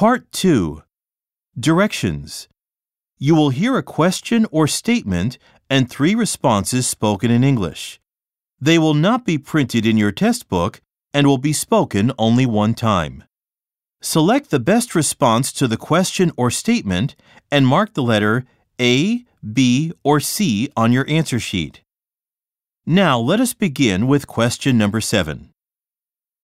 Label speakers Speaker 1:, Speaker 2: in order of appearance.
Speaker 1: Part 2 Directions You will hear a question or statement and three responses spoken in English. They will not be printed in your test book and will be spoken only one time. Select the best response to the question or statement and mark the letter A, B, or C on your answer sheet. Now let us begin with question number 7.